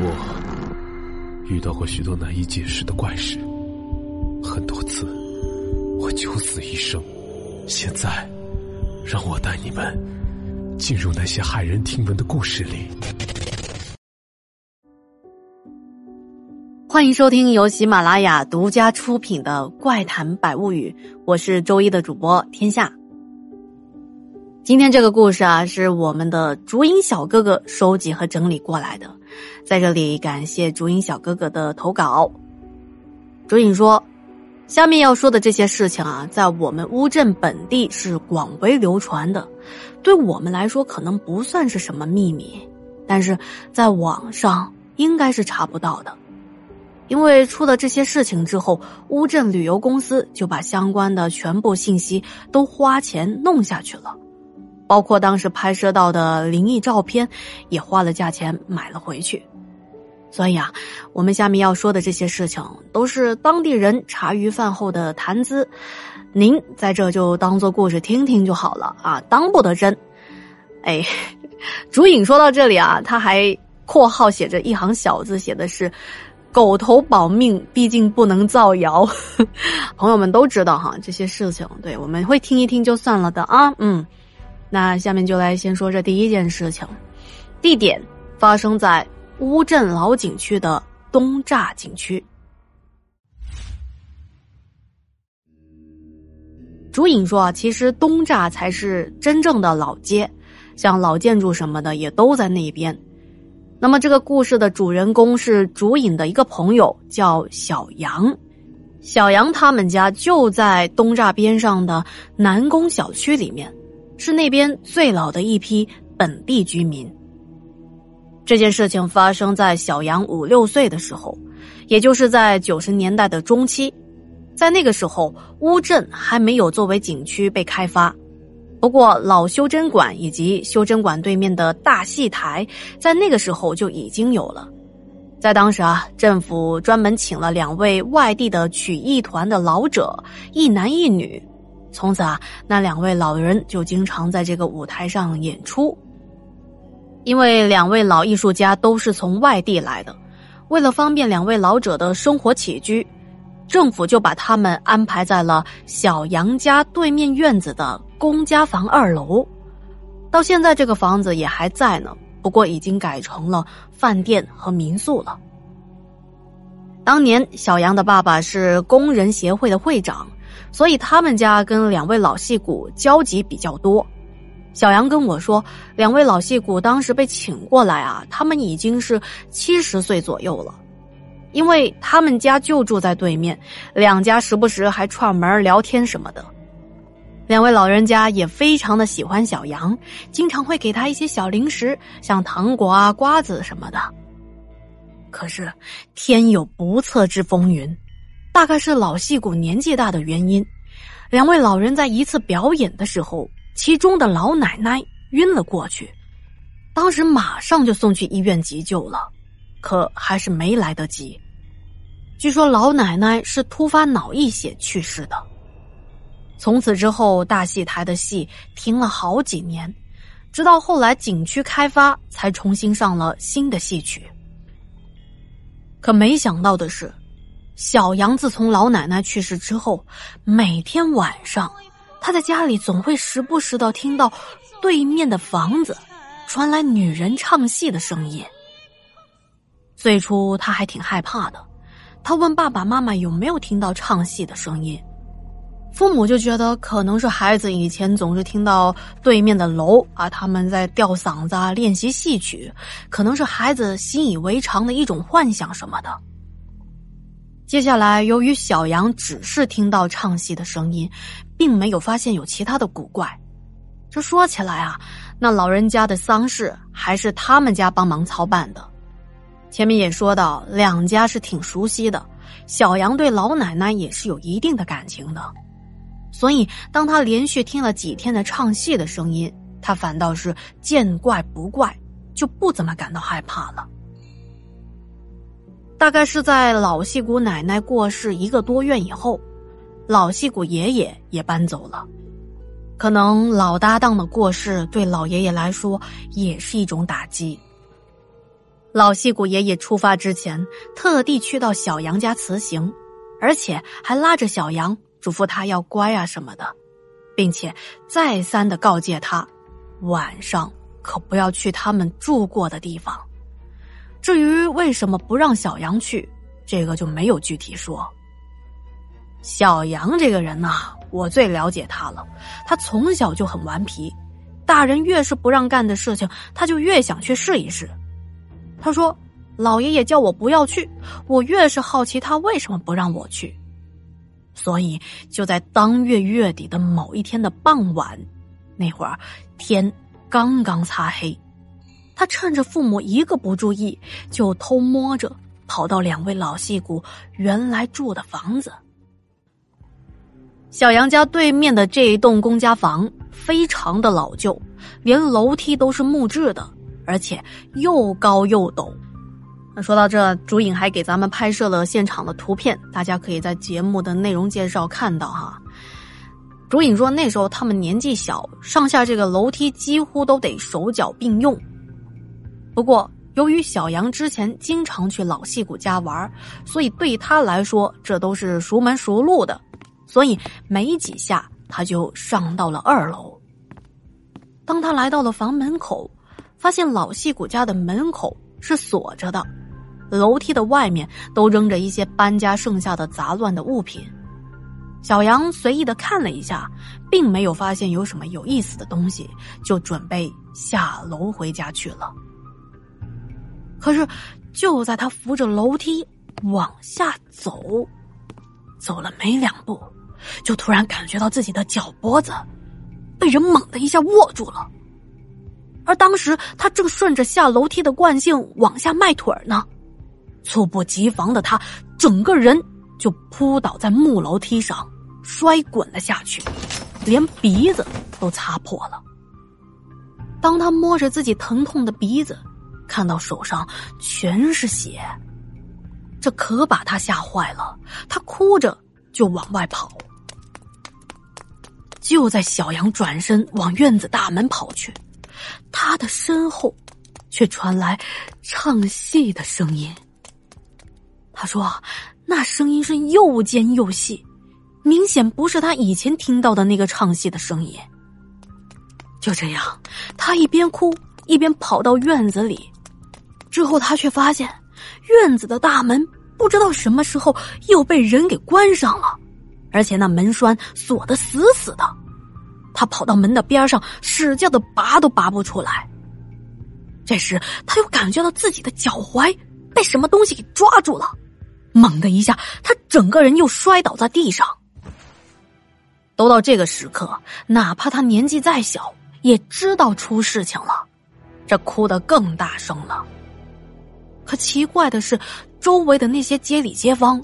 我遇到过许多难以解释的怪事，很多次我九死一生。现在，让我带你们进入那些骇人听闻的故事里。欢迎收听由喜马拉雅独家出品的《怪谈百物语》，我是周一的主播天下。今天这个故事啊，是我们的竹影小哥哥收集和整理过来的，在这里感谢竹影小哥哥的投稿。竹影说：“下面要说的这些事情啊，在我们乌镇本地是广为流传的，对我们来说可能不算是什么秘密，但是在网上应该是查不到的，因为出了这些事情之后，乌镇旅游公司就把相关的全部信息都花钱弄下去了。”包括当时拍摄到的灵异照片，也花了价钱买了回去。所以啊，我们下面要说的这些事情，都是当地人茶余饭后的谈资，您在这就当做故事听听就好了啊，当不得真。哎，竹影说到这里啊，他还括号写着一行小字，写的是“狗头保命，毕竟不能造谣”。朋友们都知道哈，这些事情，对我们会听一听就算了的啊，嗯。那下面就来先说这第一件事情，地点发生在乌镇老景区的东栅景区。竹影说啊，其实东栅才是真正的老街，像老建筑什么的也都在那边。那么这个故事的主人公是竹影的一个朋友，叫小杨。小杨他们家就在东栅边上的南宫小区里面。是那边最老的一批本地居民。这件事情发生在小杨五六岁的时候，也就是在九十年代的中期。在那个时候，乌镇还没有作为景区被开发。不过，老修真馆以及修真馆对面的大戏台，在那个时候就已经有了。在当时啊，政府专门请了两位外地的曲艺团的老者，一男一女。从此啊，那两位老人就经常在这个舞台上演出。因为两位老艺术家都是从外地来的，为了方便两位老者的生活起居，政府就把他们安排在了小杨家对面院子的公家房二楼。到现在，这个房子也还在呢，不过已经改成了饭店和民宿了。当年，小杨的爸爸是工人协会的会长。所以他们家跟两位老戏骨交集比较多。小杨跟我说，两位老戏骨当时被请过来啊，他们已经是七十岁左右了。因为他们家就住在对面，两家时不时还串门聊天什么的。两位老人家也非常的喜欢小杨，经常会给他一些小零食，像糖果啊、瓜子什么的。可是天有不测之风云。大概是老戏骨年纪大的原因，两位老人在一次表演的时候，其中的老奶奶晕了过去，当时马上就送去医院急救了，可还是没来得及。据说老奶奶是突发脑溢血去世的。从此之后，大戏台的戏停了好几年，直到后来景区开发，才重新上了新的戏曲。可没想到的是。小杨自从老奶奶去世之后，每天晚上，他在家里总会时不时的听到对面的房子传来女人唱戏的声音。最初他还挺害怕的，他问爸爸妈妈有没有听到唱戏的声音，父母就觉得可能是孩子以前总是听到对面的楼啊他们在吊嗓子啊练习戏曲，可能是孩子习以为常的一种幻想什么的。接下来，由于小杨只是听到唱戏的声音，并没有发现有其他的古怪。这说起来啊，那老人家的丧事还是他们家帮忙操办的。前面也说到，两家是挺熟悉的，小杨对老奶奶也是有一定的感情的。所以，当他连续听了几天的唱戏的声音，他反倒是见怪不怪，就不怎么感到害怕了。大概是在老戏骨奶奶过世一个多月以后，老戏骨爷爷也搬走了。可能老搭档的过世对老爷爷来说也是一种打击。老戏骨爷爷出发之前，特地去到小杨家辞行，而且还拉着小杨嘱咐他要乖啊什么的，并且再三的告诫他，晚上可不要去他们住过的地方。至于为什么不让小杨去，这个就没有具体说。小杨这个人呐，我最了解他了，他从小就很顽皮，大人越是不让干的事情，他就越想去试一试。他说：“老爷爷叫我不要去，我越是好奇他为什么不让我去。”所以就在当月月底的某一天的傍晚，那会儿天刚刚擦黑，他趁着父母一个不注意，就偷摸着跑到两位老戏骨原来住的房子。小杨家对面的这一栋公家房非常的老旧，连楼梯都是木质的。而且又高又陡。说到这，竹影还给咱们拍摄了现场的图片，大家可以在节目的内容介绍看到哈。竹影说，那时候他们年纪小，上下这个楼梯几乎都得手脚并用。不过，由于小杨之前经常去老戏骨家玩，所以对他来说这都是熟门熟路的，所以没几下他就上到了二楼。当他来到了房门口。发现老戏骨家的门口是锁着的，楼梯的外面都扔着一些搬家剩下的杂乱的物品。小杨随意的看了一下，并没有发现有什么有意思的东西，就准备下楼回家去了。可是，就在他扶着楼梯往下走，走了没两步，就突然感觉到自己的脚脖子被人猛的一下握住了。而当时他正顺着下楼梯的惯性往下迈腿呢，猝不及防的他整个人就扑倒在木楼梯上，摔滚了下去，连鼻子都擦破了。当他摸着自己疼痛的鼻子，看到手上全是血，这可把他吓坏了，他哭着就往外跑。就在小杨转身往院子大门跑去。他的身后，却传来唱戏的声音。他说：“那声音是又尖又细，明显不是他以前听到的那个唱戏的声音。”就这样，他一边哭一边跑到院子里，之后他却发现院子的大门不知道什么时候又被人给关上了，而且那门栓锁得死死的。他跑到门的边上，使劲的拔都拔不出来。这时，他又感觉到自己的脚踝被什么东西给抓住了，猛的一下，他整个人又摔倒在地上。都到这个时刻，哪怕他年纪再小，也知道出事情了，这哭得更大声了。可奇怪的是，周围的那些街里街坊，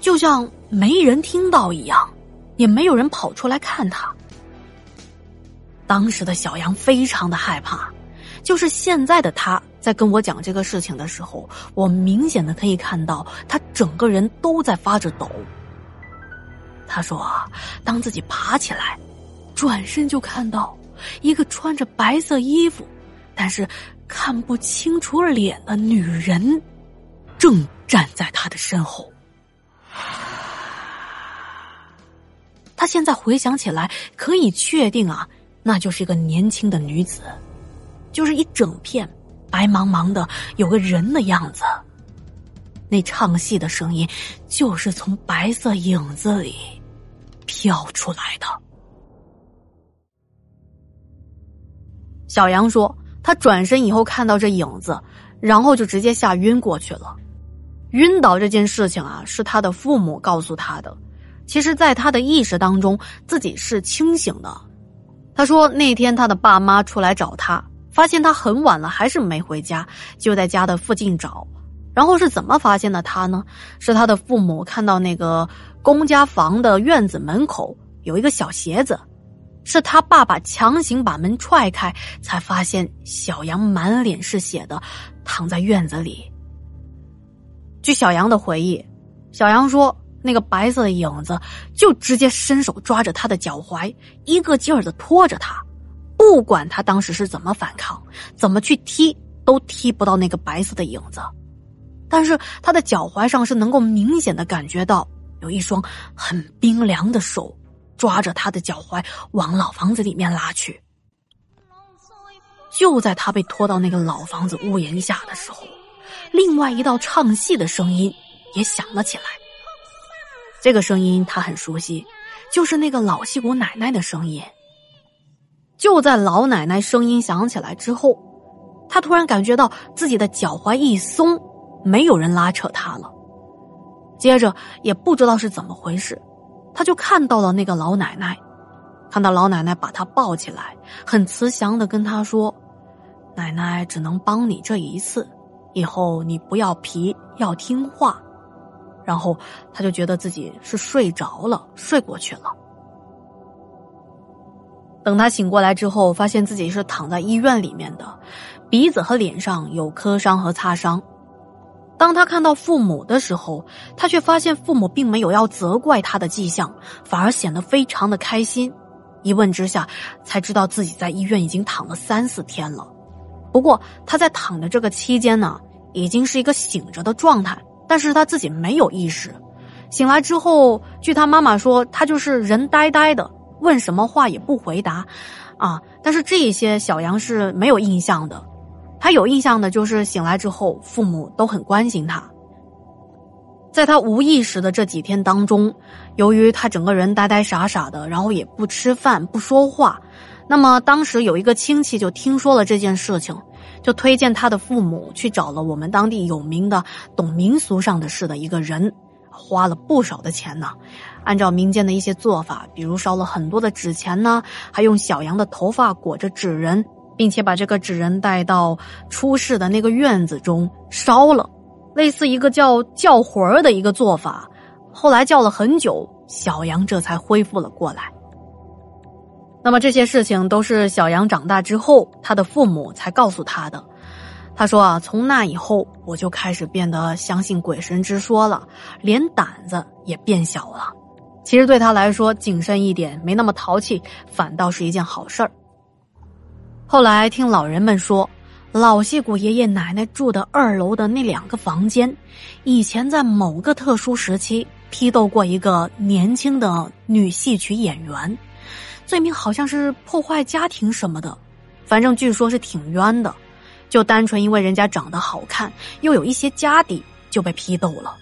就像没人听到一样，也没有人跑出来看他。当时的小杨非常的害怕，就是现在的他在跟我讲这个事情的时候，我明显的可以看到他整个人都在发着抖。他说：“当自己爬起来，转身就看到一个穿着白色衣服，但是看不清楚脸的女人，正站在他的身后。”他现在回想起来，可以确定啊。那就是一个年轻的女子，就是一整片白茫茫的，有个人的样子。那唱戏的声音，就是从白色影子里飘出来的。小杨说，他转身以后看到这影子，然后就直接吓晕过去了。晕倒这件事情啊，是他的父母告诉他的。其实，在他的意识当中，自己是清醒的。他说：“那天他的爸妈出来找他，发现他很晚了还是没回家，就在家的附近找。然后是怎么发现的他呢？是他的父母看到那个公家房的院子门口有一个小鞋子，是他爸爸强行把门踹开，才发现小杨满脸是血的躺在院子里。据小杨的回忆，小杨说。”那个白色的影子就直接伸手抓着他的脚踝，一个劲儿的拖着他，不管他当时是怎么反抗，怎么去踢，都踢不到那个白色的影子，但是他的脚踝上是能够明显的感觉到有一双很冰凉的手抓着他的脚踝往老房子里面拉去。就在他被拖到那个老房子屋檐下的时候，另外一道唱戏的声音也响了起来。这个声音他很熟悉，就是那个老戏骨奶奶的声音。就在老奶奶声音响起来之后，他突然感觉到自己的脚踝一松，没有人拉扯他了。接着也不知道是怎么回事，他就看到了那个老奶奶，看到老奶奶把他抱起来，很慈祥的跟他说：“奶奶只能帮你这一次，以后你不要皮，要听话。”然后他就觉得自己是睡着了，睡过去了。等他醒过来之后，发现自己是躺在医院里面的，鼻子和脸上有磕伤和擦伤。当他看到父母的时候，他却发现父母并没有要责怪他的迹象，反而显得非常的开心。一问之下，才知道自己在医院已经躺了三四天了。不过他在躺的这个期间呢，已经是一个醒着的状态。但是他自己没有意识，醒来之后，据他妈妈说，他就是人呆呆的，问什么话也不回答，啊！但是这一些小杨是没有印象的，他有印象的就是醒来之后，父母都很关心他。在他无意识的这几天当中，由于他整个人呆呆傻傻的，然后也不吃饭不说话，那么当时有一个亲戚就听说了这件事情。就推荐他的父母去找了我们当地有名的懂民俗上的事的一个人，花了不少的钱呢。按照民间的一些做法，比如烧了很多的纸钱呢，还用小羊的头发裹着纸人，并且把这个纸人带到出事的那个院子中烧了，类似一个叫叫魂儿的一个做法。后来叫了很久，小羊这才恢复了过来。那么这些事情都是小杨长大之后，他的父母才告诉他的。他说啊，从那以后，我就开始变得相信鬼神之说了，连胆子也变小了。其实对他来说，谨慎一点，没那么淘气，反倒是一件好事儿。后来听老人们说，老戏骨爷爷奶奶住的二楼的那两个房间，以前在某个特殊时期批斗过一个年轻的女戏曲演员。罪名好像是破坏家庭什么的，反正据说是挺冤的，就单纯因为人家长得好看，又有一些家底，就被批斗了，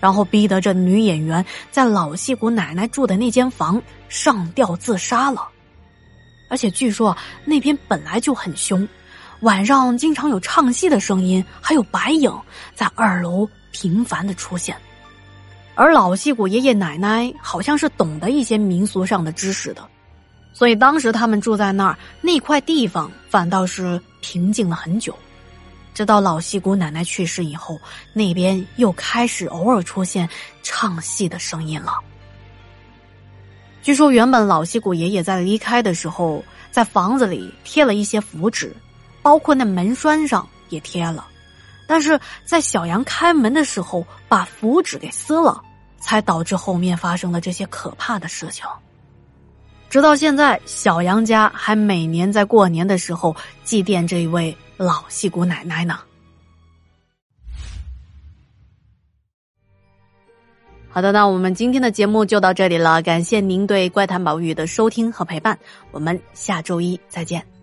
然后逼得这女演员在老戏骨奶奶住的那间房上吊自杀了，而且据说那边本来就很凶，晚上经常有唱戏的声音，还有白影在二楼频繁的出现。而老戏骨爷爷奶奶好像是懂得一些民俗上的知识的，所以当时他们住在那儿那块地方反倒是平静了很久。直到老戏骨奶奶去世以后，那边又开始偶尔出现唱戏的声音了。据说原本老戏骨爷爷在离开的时候，在房子里贴了一些符纸，包括那门栓上也贴了。但是在小杨开门的时候，把符纸给撕了，才导致后面发生了这些可怕的事情。直到现在，小杨家还每年在过年的时候祭奠这一位老戏骨奶奶呢。好的，那我们今天的节目就到这里了，感谢您对《怪谈宝玉》的收听和陪伴，我们下周一再见。